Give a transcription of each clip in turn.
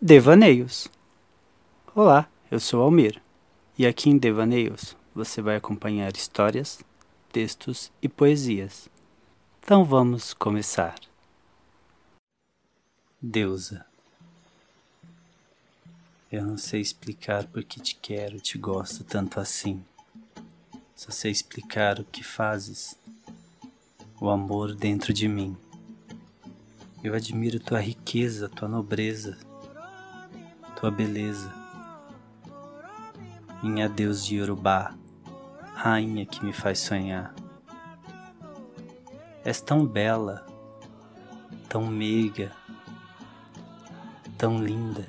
Devaneios. Olá, eu sou Almir e aqui em Devaneios você vai acompanhar histórias, textos e poesias. Então vamos começar. Deusa. Eu não sei explicar por que te quero, te gosto tanto assim. Só sei explicar o que fazes, o amor dentro de mim. Eu admiro tua riqueza, tua nobreza, tua beleza. Minha Deus de Yorubá, rainha que me faz sonhar. És tão bela, tão meiga, tão linda,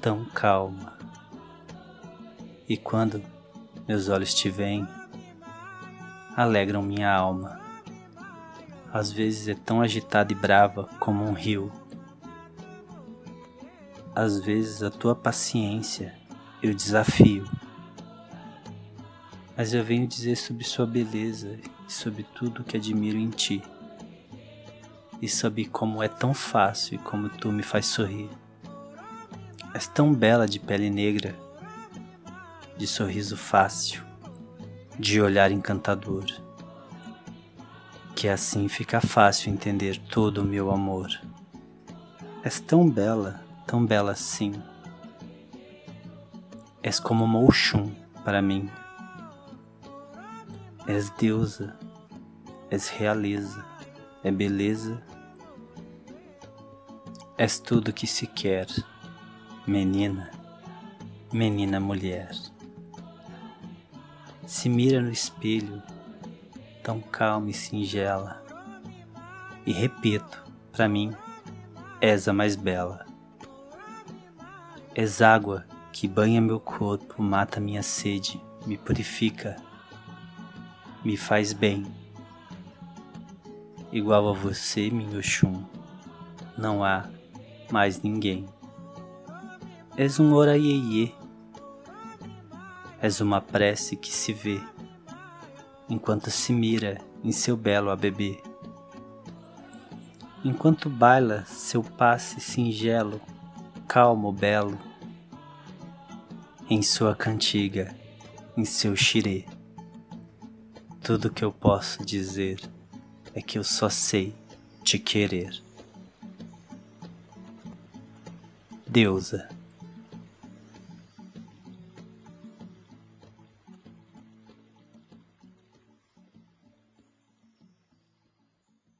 tão calma. E quando meus olhos te veem, alegram minha alma às vezes é tão agitada e brava como um rio. Às vezes a tua paciência eu desafio. Mas eu venho dizer sobre sua beleza e sobre tudo que admiro em ti. E sobre como é tão fácil e como tu me faz sorrir. És tão bela de pele negra, de sorriso fácil, de olhar encantador que assim fica fácil entender todo o meu amor. És tão bela, tão bela assim. És como Oxum para mim. És deusa, és realeza, é beleza. És tudo que se quer, menina, menina mulher. Se mira no espelho tão calma e singela. E repito, para mim, és a mais bela. És água que banha meu corpo, mata minha sede, me purifica, me faz bem. Igual a você, minha Oxum, não há mais ninguém. És um oraiê, és uma prece que se vê enquanto se mira em seu belo a bebê. Enquanto baila seu passe singelo, calmo, belo, em sua cantiga, em seu xirê. Tudo que eu posso dizer é que eu só sei te querer. Deusa.